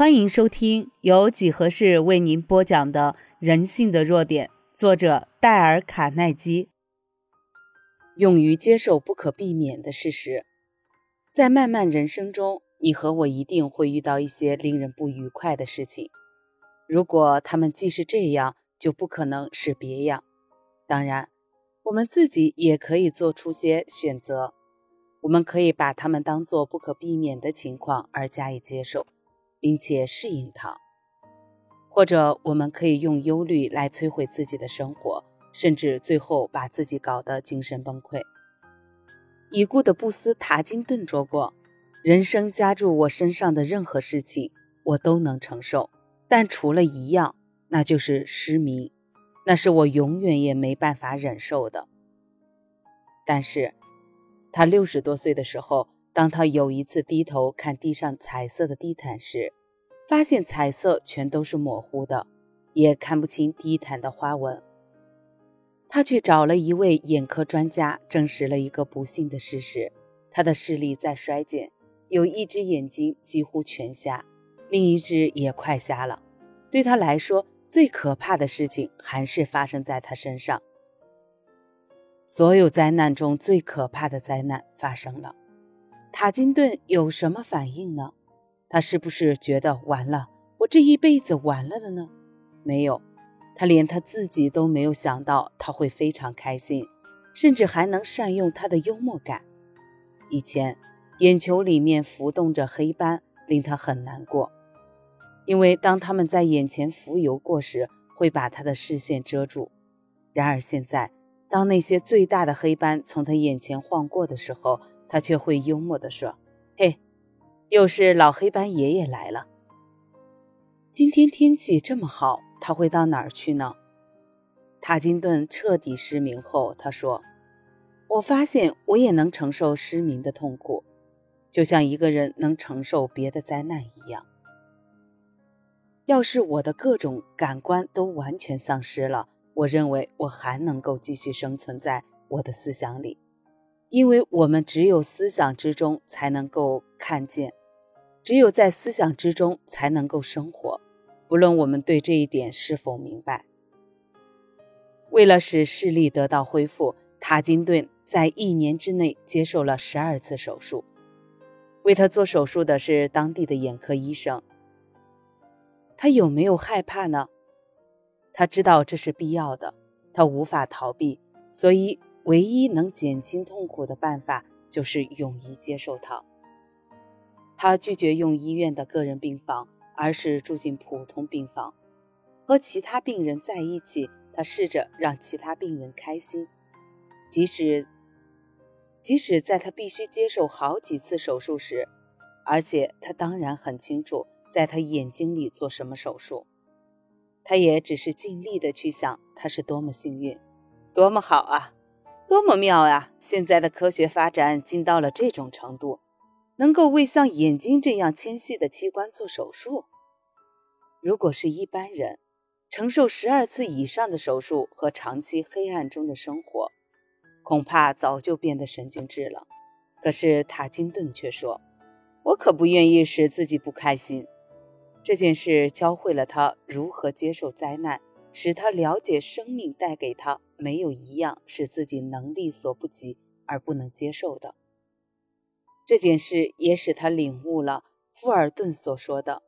欢迎收听由几何式为您播讲的《人性的弱点》，作者戴尔·卡耐基。勇于接受不可避免的事实，在漫漫人生中，你和我一定会遇到一些令人不愉快的事情。如果他们既是这样，就不可能是别样。当然，我们自己也可以做出些选择。我们可以把它们当做不可避免的情况而加以接受。并且适应它，或者我们可以用忧虑来摧毁自己的生活，甚至最后把自己搞得精神崩溃。已故的布斯塔金顿说过：“人生加注我身上的任何事情，我都能承受，但除了一样，那就是失明，那是我永远也没办法忍受的。”但是，他六十多岁的时候。当他有一次低头看地上彩色的地毯时，发现彩色全都是模糊的，也看不清地毯的花纹。他去找了一位眼科专家，证实了一个不幸的事实：他的视力在衰减，有一只眼睛几乎全瞎，另一只也快瞎了。对他来说，最可怕的事情还是发生在他身上。所有灾难中最可怕的灾难发生了。塔金顿有什么反应呢？他是不是觉得完了，我这一辈子完了的呢？没有，他连他自己都没有想到他会非常开心，甚至还能善用他的幽默感。以前，眼球里面浮动着黑斑，令他很难过，因为当他们在眼前浮游过时，会把他的视线遮住。然而现在，当那些最大的黑斑从他眼前晃过的时候，他却会幽默地说：“嘿，又是老黑斑爷爷来了。今天天气这么好，他会到哪儿去呢？”塔金顿彻底失明后，他说：“我发现我也能承受失明的痛苦，就像一个人能承受别的灾难一样。要是我的各种感官都完全丧失了，我认为我还能够继续生存在我的思想里。”因为我们只有思想之中才能够看见，只有在思想之中才能够生活，不论我们对这一点是否明白。为了使视力得到恢复，塔金顿在一年之内接受了十二次手术。为他做手术的是当地的眼科医生。他有没有害怕呢？他知道这是必要的，他无法逃避，所以。唯一能减轻痛苦的办法就是勇于接受它。他拒绝用医院的个人病房，而是住进普通病房，和其他病人在一起。他试着让其他病人开心，即使即使在他必须接受好几次手术时，而且他当然很清楚在他眼睛里做什么手术。他也只是尽力的去想他是多么幸运，多么好啊！多么妙呀！现在的科学发展进到了这种程度，能够为像眼睛这样纤细的器官做手术。如果是一般人，承受十二次以上的手术和长期黑暗中的生活，恐怕早就变得神经质了。可是塔金顿却说：“我可不愿意使自己不开心。”这件事教会了他如何接受灾难。使他了解生命带给他没有一样是自己能力所不及而不能接受的。这件事也使他领悟了富尔顿所说的：“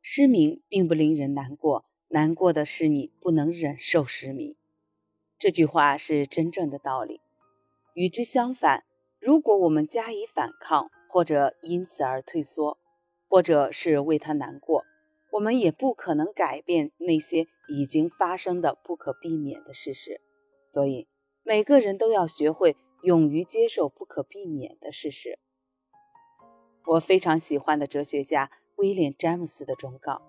失明并不令人难过，难过的是你不能忍受失明。”这句话是真正的道理。与之相反，如果我们加以反抗，或者因此而退缩，或者是为他难过，我们也不可能改变那些已经发生的不可避免的事实，所以每个人都要学会勇于接受不可避免的事实。我非常喜欢的哲学家威廉·詹姆斯的忠告：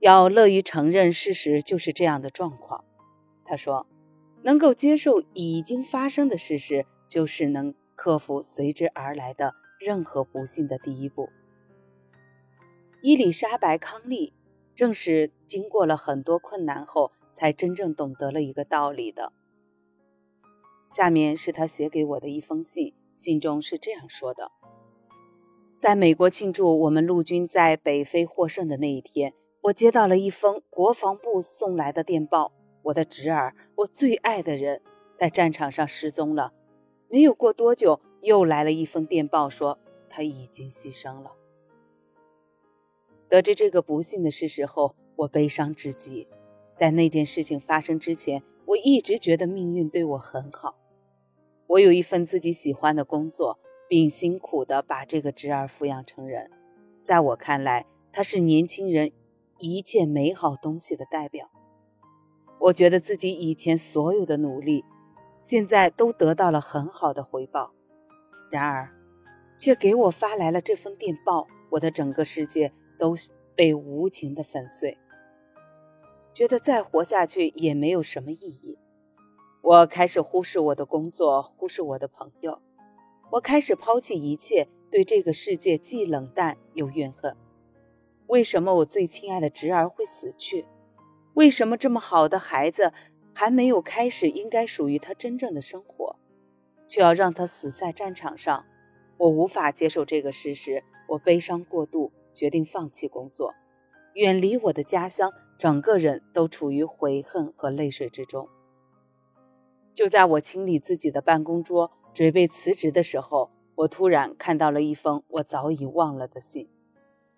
要乐于承认事实就是这样的状况。他说：“能够接受已经发生的事实，就是能克服随之而来的任何不幸的第一步。”伊丽莎白·康利正是经过了很多困难后，才真正懂得了一个道理的。下面是他写给我的一封信，信中是这样说的：“在美国庆祝我们陆军在北非获胜的那一天，我接到了一封国防部送来的电报：我的侄儿，我最爱的人，在战场上失踪了。没有过多久，又来了一封电报，说他已经牺牲了。得知这个不幸的事实后，我悲伤至极。在那件事情发生之前，我一直觉得命运对我很好。我有一份自己喜欢的工作，并辛苦地把这个侄儿抚养成人。在我看来，他是年轻人一切美好东西的代表。我觉得自己以前所有的努力，现在都得到了很好的回报。然而，却给我发来了这封电报，我的整个世界都被无情地粉碎。觉得再活下去也没有什么意义。我开始忽视我的工作，忽视我的朋友。我开始抛弃一切，对这个世界既冷淡又怨恨。为什么我最亲爱的侄儿会死去？为什么这么好的孩子还没有开始应该属于他真正的生活，却要让他死在战场上？我无法接受这个事实，我悲伤过度，决定放弃工作，远离我的家乡，整个人都处于悔恨和泪水之中。就在我清理自己的办公桌，准备辞职的时候，我突然看到了一封我早已忘了的信。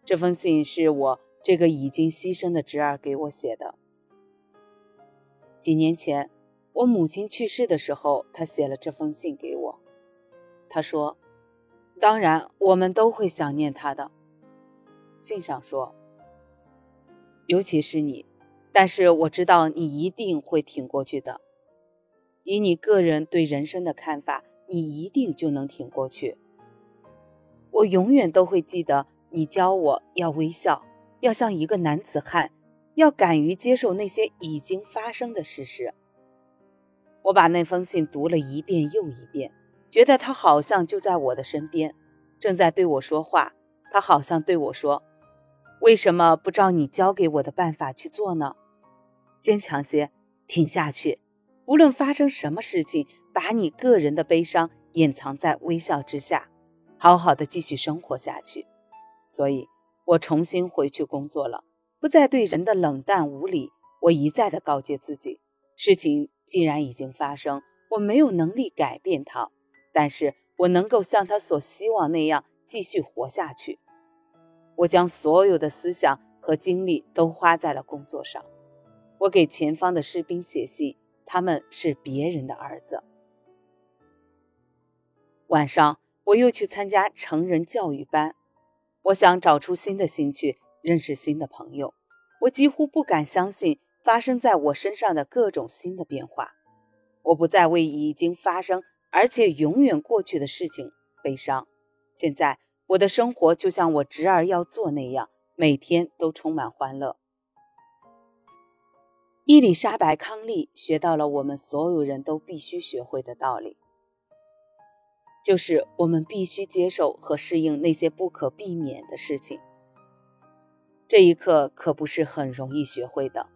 这封信是我这个已经牺牲的侄儿给我写的。几年前，我母亲去世的时候，他写了这封信给我。他说：“当然，我们都会想念他的。”信上说：“尤其是你，但是我知道你一定会挺过去的。”以你个人对人生的看法，你一定就能挺过去。我永远都会记得你教我要微笑，要像一个男子汉，要敢于接受那些已经发生的事实。我把那封信读了一遍又一遍，觉得他好像就在我的身边，正在对我说话。他好像对我说：“为什么不照你教给我的办法去做呢？坚强些，挺下去。”无论发生什么事情，把你个人的悲伤隐藏在微笑之下，好好的继续生活下去。所以，我重新回去工作了，不再对人的冷淡无礼。我一再的告诫自己，事情既然已经发生，我没有能力改变它，但是我能够像他所希望那样继续活下去。我将所有的思想和精力都花在了工作上。我给前方的士兵写信。他们是别人的儿子。晚上，我又去参加成人教育班。我想找出新的兴趣，认识新的朋友。我几乎不敢相信发生在我身上的各种新的变化。我不再为已经发生而且永远过去的事情悲伤。现在，我的生活就像我侄儿要做那样，每天都充满欢乐。伊丽莎白·康利学到了我们所有人都必须学会的道理，就是我们必须接受和适应那些不可避免的事情。这一课可不是很容易学会的，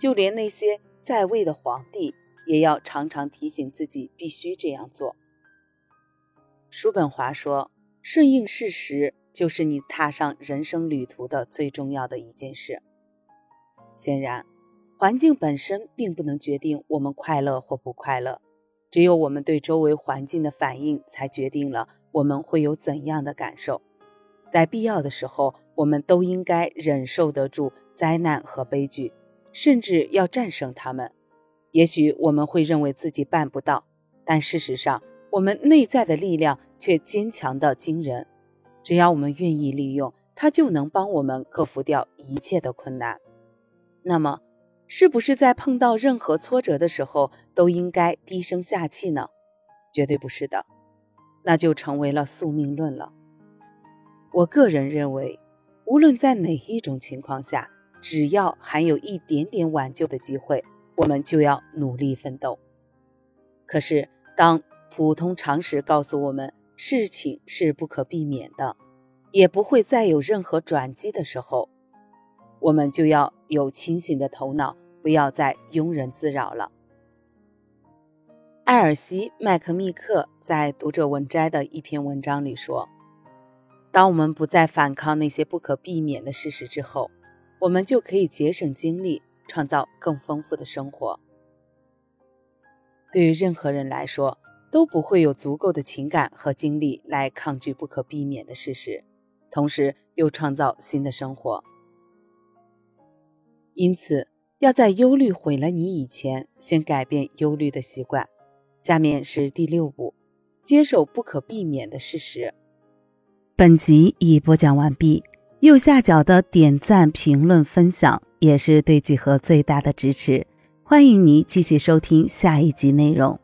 就连那些在位的皇帝也要常常提醒自己必须这样做。叔本华说：“顺应事实就是你踏上人生旅途的最重要的一件事。”显然。环境本身并不能决定我们快乐或不快乐，只有我们对周围环境的反应才决定了我们会有怎样的感受。在必要的时候，我们都应该忍受得住灾难和悲剧，甚至要战胜他们。也许我们会认为自己办不到，但事实上，我们内在的力量却坚强的惊人。只要我们愿意利用它，就能帮我们克服掉一切的困难。那么。是不是在碰到任何挫折的时候都应该低声下气呢？绝对不是的，那就成为了宿命论了。我个人认为，无论在哪一种情况下，只要还有一点点挽救的机会，我们就要努力奋斗。可是，当普通常识告诉我们事情是不可避免的，也不会再有任何转机的时候，我们就要有清醒的头脑，不要再庸人自扰了。艾尔西·麦克密克在《读者文摘》的一篇文章里说：“当我们不再反抗那些不可避免的事实之后，我们就可以节省精力，创造更丰富的生活。对于任何人来说，都不会有足够的情感和精力来抗拒不可避免的事实，同时又创造新的生活。因此，要在忧虑毁了你以前，先改变忧虑的习惯。下面是第六步：接受不可避免的事实。本集已播讲完毕，右下角的点赞、评论、分享也是对几何最大的支持。欢迎你继续收听下一集内容。